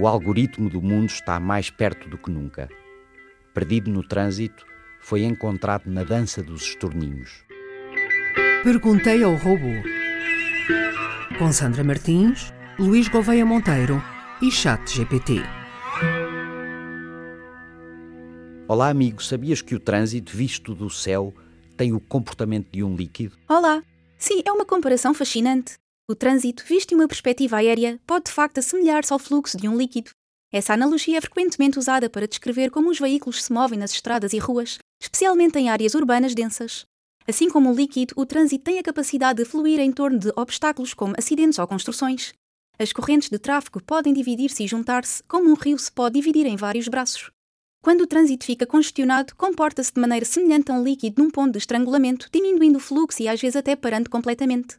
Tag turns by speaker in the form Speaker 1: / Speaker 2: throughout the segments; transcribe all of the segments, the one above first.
Speaker 1: O algoritmo do mundo está mais perto do que nunca. Perdido no trânsito, foi encontrado na dança dos estorninhos.
Speaker 2: Perguntei ao robô. Com Sandra Martins, Luís Gouveia Monteiro e Chat GPT.
Speaker 1: Olá, amigo. Sabias que o trânsito visto do céu tem o comportamento de um líquido?
Speaker 3: Olá! Sim, é uma comparação fascinante. O trânsito, visto em uma perspectiva aérea, pode de facto assemelhar-se ao fluxo de um líquido. Essa analogia é frequentemente usada para descrever como os veículos se movem nas estradas e ruas, especialmente em áreas urbanas densas. Assim como o líquido, o trânsito tem a capacidade de fluir em torno de obstáculos como acidentes ou construções. As correntes de tráfego podem dividir-se e juntar-se, como um rio se pode dividir em vários braços. Quando o trânsito fica congestionado, comporta-se de maneira semelhante a um líquido num ponto de estrangulamento, diminuindo o fluxo e às vezes até parando completamente.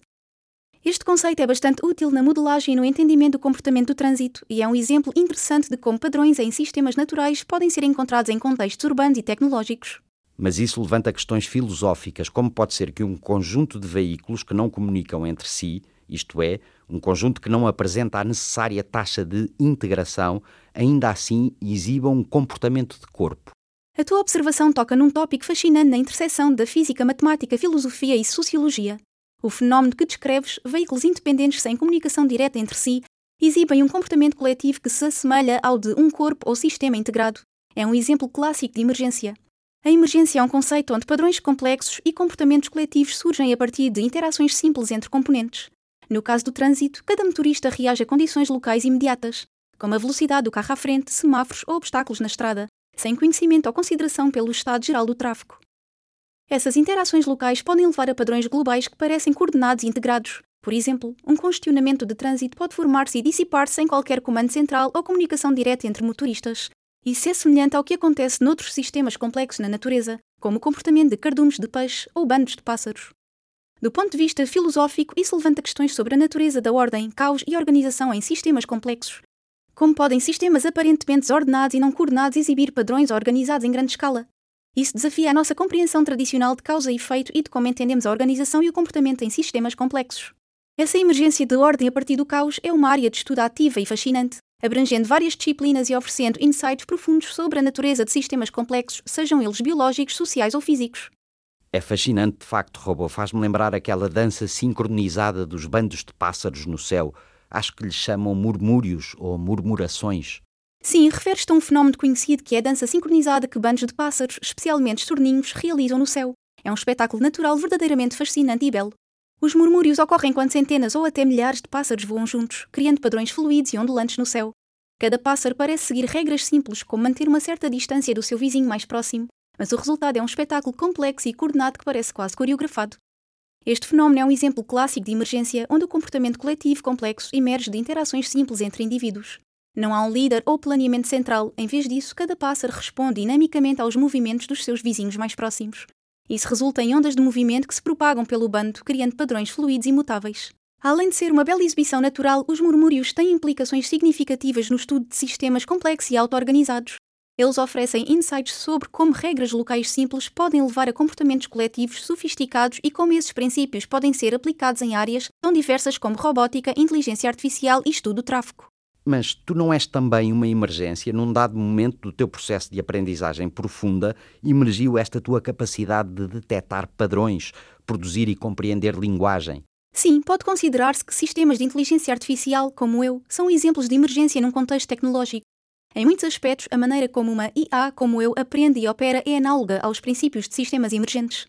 Speaker 3: Este conceito é bastante útil na modelagem e no entendimento do comportamento do trânsito e é um exemplo interessante de como padrões em sistemas naturais podem ser encontrados em contextos urbanos e tecnológicos.
Speaker 1: Mas isso levanta questões filosóficas, como pode ser que um conjunto de veículos que não comunicam entre si, isto é, um conjunto que não apresenta a necessária taxa de integração, ainda assim exiba um comportamento de corpo.
Speaker 3: A tua observação toca num tópico fascinante na interseção da física, matemática, filosofia e sociologia. O fenómeno que descreves, veículos independentes sem comunicação direta entre si, exibem um comportamento coletivo que se assemelha ao de um corpo ou sistema integrado. É um exemplo clássico de emergência. A emergência é um conceito onde padrões complexos e comportamentos coletivos surgem a partir de interações simples entre componentes. No caso do trânsito, cada motorista reage a condições locais imediatas, como a velocidade do carro à frente, semáforos ou obstáculos na estrada, sem conhecimento ou consideração pelo estado geral do tráfego. Essas interações locais podem levar a padrões globais que parecem coordenados e integrados. Por exemplo, um congestionamento de trânsito pode formar-se e dissipar-se sem qualquer comando central ou comunicação direta entre motoristas. Isso é semelhante ao que acontece noutros sistemas complexos na natureza, como o comportamento de cardumes de peixe ou bandos de pássaros. Do ponto de vista filosófico, isso levanta questões sobre a natureza da ordem, caos e organização em sistemas complexos. Como podem sistemas aparentemente desordenados e não coordenados exibir padrões organizados em grande escala? Isso desafia a nossa compreensão tradicional de causa e efeito e de como entendemos a organização e o comportamento em sistemas complexos. Essa emergência de ordem a partir do caos é uma área de estudo ativa e fascinante, abrangendo várias disciplinas e oferecendo insights profundos sobre a natureza de sistemas complexos, sejam eles biológicos, sociais ou físicos.
Speaker 1: É fascinante, de facto, Robô. Faz-me lembrar aquela dança sincronizada dos bandos de pássaros no céu. Acho que lhes chamam murmúrios ou murmurações.
Speaker 3: Sim, refere-se a um fenómeno conhecido que é a dança sincronizada que bandos de pássaros, especialmente estorninhos, realizam no céu. É um espetáculo natural verdadeiramente fascinante e belo. Os murmúrios ocorrem quando centenas ou até milhares de pássaros voam juntos, criando padrões fluidos e ondulantes no céu. Cada pássaro parece seguir regras simples, como manter uma certa distância do seu vizinho mais próximo, mas o resultado é um espetáculo complexo e coordenado que parece quase coreografado. Este fenómeno é um exemplo clássico de emergência onde o comportamento coletivo complexo emerge de interações simples entre indivíduos. Não há um líder ou planeamento central, em vez disso, cada pássaro responde dinamicamente aos movimentos dos seus vizinhos mais próximos. Isso resulta em ondas de movimento que se propagam pelo bando, criando padrões fluidos e mutáveis. Além de ser uma bela exibição natural, os murmúrios têm implicações significativas no estudo de sistemas complexos e auto-organizados. Eles oferecem insights sobre como regras locais simples podem levar a comportamentos coletivos sofisticados e como esses princípios podem ser aplicados em áreas tão diversas como robótica, inteligência artificial e estudo do tráfego.
Speaker 1: Mas tu não és também uma emergência? Num dado momento do teu processo de aprendizagem profunda, emergiu esta tua capacidade de detectar padrões, produzir e compreender linguagem.
Speaker 3: Sim, pode considerar-se que sistemas de inteligência artificial, como eu, são exemplos de emergência num contexto tecnológico. Em muitos aspectos, a maneira como uma IA, como eu, aprende e opera é análoga aos princípios de sistemas emergentes.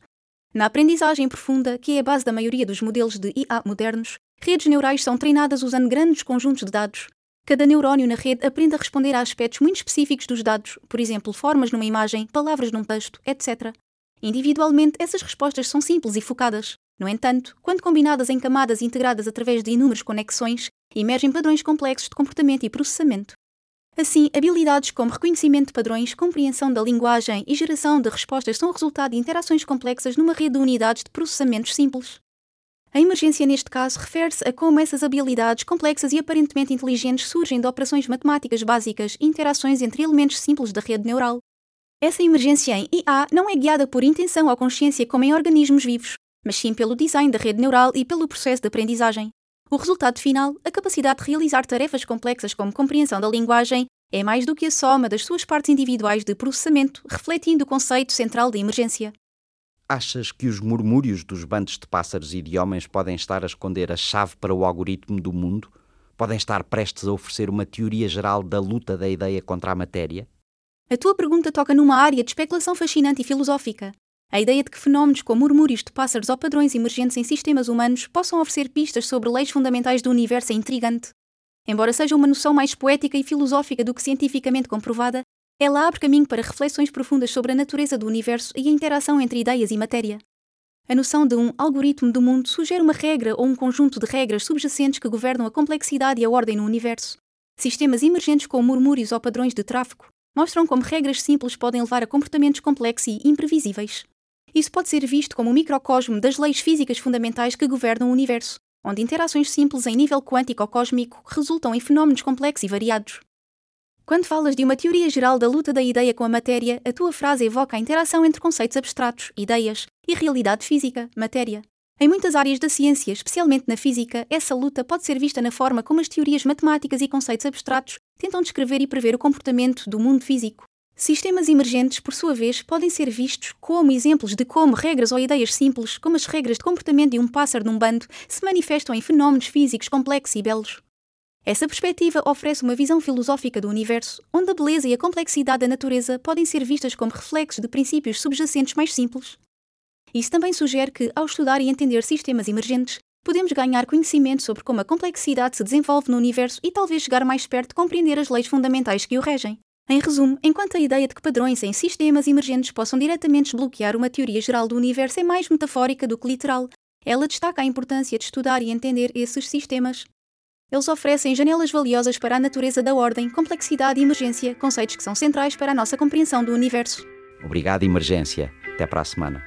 Speaker 3: Na aprendizagem profunda, que é a base da maioria dos modelos de IA modernos, redes neurais são treinadas usando grandes conjuntos de dados, Cada neurónio na rede aprende a responder a aspectos muito específicos dos dados, por exemplo, formas numa imagem, palavras num texto, etc. Individualmente, essas respostas são simples e focadas. No entanto, quando combinadas em camadas integradas através de inúmeras conexões, emergem padrões complexos de comportamento e processamento. Assim, habilidades como reconhecimento de padrões, compreensão da linguagem e geração de respostas são o resultado de interações complexas numa rede de unidades de processamentos simples. A emergência, neste caso, refere-se a como essas habilidades complexas e aparentemente inteligentes surgem de operações matemáticas básicas e interações entre elementos simples da rede neural. Essa emergência em IA não é guiada por intenção ou consciência como em organismos vivos, mas sim pelo design da rede neural e pelo processo de aprendizagem. O resultado final, a capacidade de realizar tarefas complexas como compreensão da linguagem, é mais do que a soma das suas partes individuais de processamento, refletindo o conceito central de emergência.
Speaker 1: Achas que os murmúrios dos bandos de pássaros e de homens podem estar a esconder a chave para o algoritmo do mundo? Podem estar prestes a oferecer uma teoria geral da luta da ideia contra a matéria?
Speaker 3: A tua pergunta toca numa área de especulação fascinante e filosófica. A ideia de que fenómenos como murmúrios de pássaros ou padrões emergentes em sistemas humanos possam oferecer pistas sobre leis fundamentais do universo é intrigante. Embora seja uma noção mais poética e filosófica do que cientificamente comprovada, ela abre caminho para reflexões profundas sobre a natureza do universo e a interação entre ideias e matéria. A noção de um algoritmo do mundo sugere uma regra ou um conjunto de regras subjacentes que governam a complexidade e a ordem no universo. Sistemas emergentes como murmúrios ou padrões de tráfego mostram como regras simples podem levar a comportamentos complexos e imprevisíveis. Isso pode ser visto como um microcosmo das leis físicas fundamentais que governam o universo, onde interações simples em nível quântico ou cósmico resultam em fenómenos complexos e variados. Quando falas de uma teoria geral da luta da ideia com a matéria, a tua frase evoca a interação entre conceitos abstratos, ideias, e realidade física, matéria. Em muitas áreas da ciência, especialmente na física, essa luta pode ser vista na forma como as teorias matemáticas e conceitos abstratos tentam descrever e prever o comportamento do mundo físico. Sistemas emergentes, por sua vez, podem ser vistos como exemplos de como regras ou ideias simples, como as regras de comportamento de um pássaro num bando, se manifestam em fenómenos físicos complexos e belos. Essa perspectiva oferece uma visão filosófica do universo, onde a beleza e a complexidade da natureza podem ser vistas como reflexos de princípios subjacentes mais simples. Isso também sugere que, ao estudar e entender sistemas emergentes, podemos ganhar conhecimento sobre como a complexidade se desenvolve no universo e talvez chegar mais perto de compreender as leis fundamentais que o regem. Em resumo, enquanto a ideia de que padrões em sistemas emergentes possam diretamente desbloquear uma teoria geral do universo é mais metafórica do que literal, ela destaca a importância de estudar e entender esses sistemas. Eles oferecem janelas valiosas para a natureza da ordem, complexidade e emergência, conceitos que são centrais para a nossa compreensão do universo.
Speaker 1: Obrigado, Emergência. Até para a semana.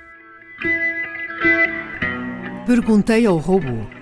Speaker 2: Perguntei ao robô.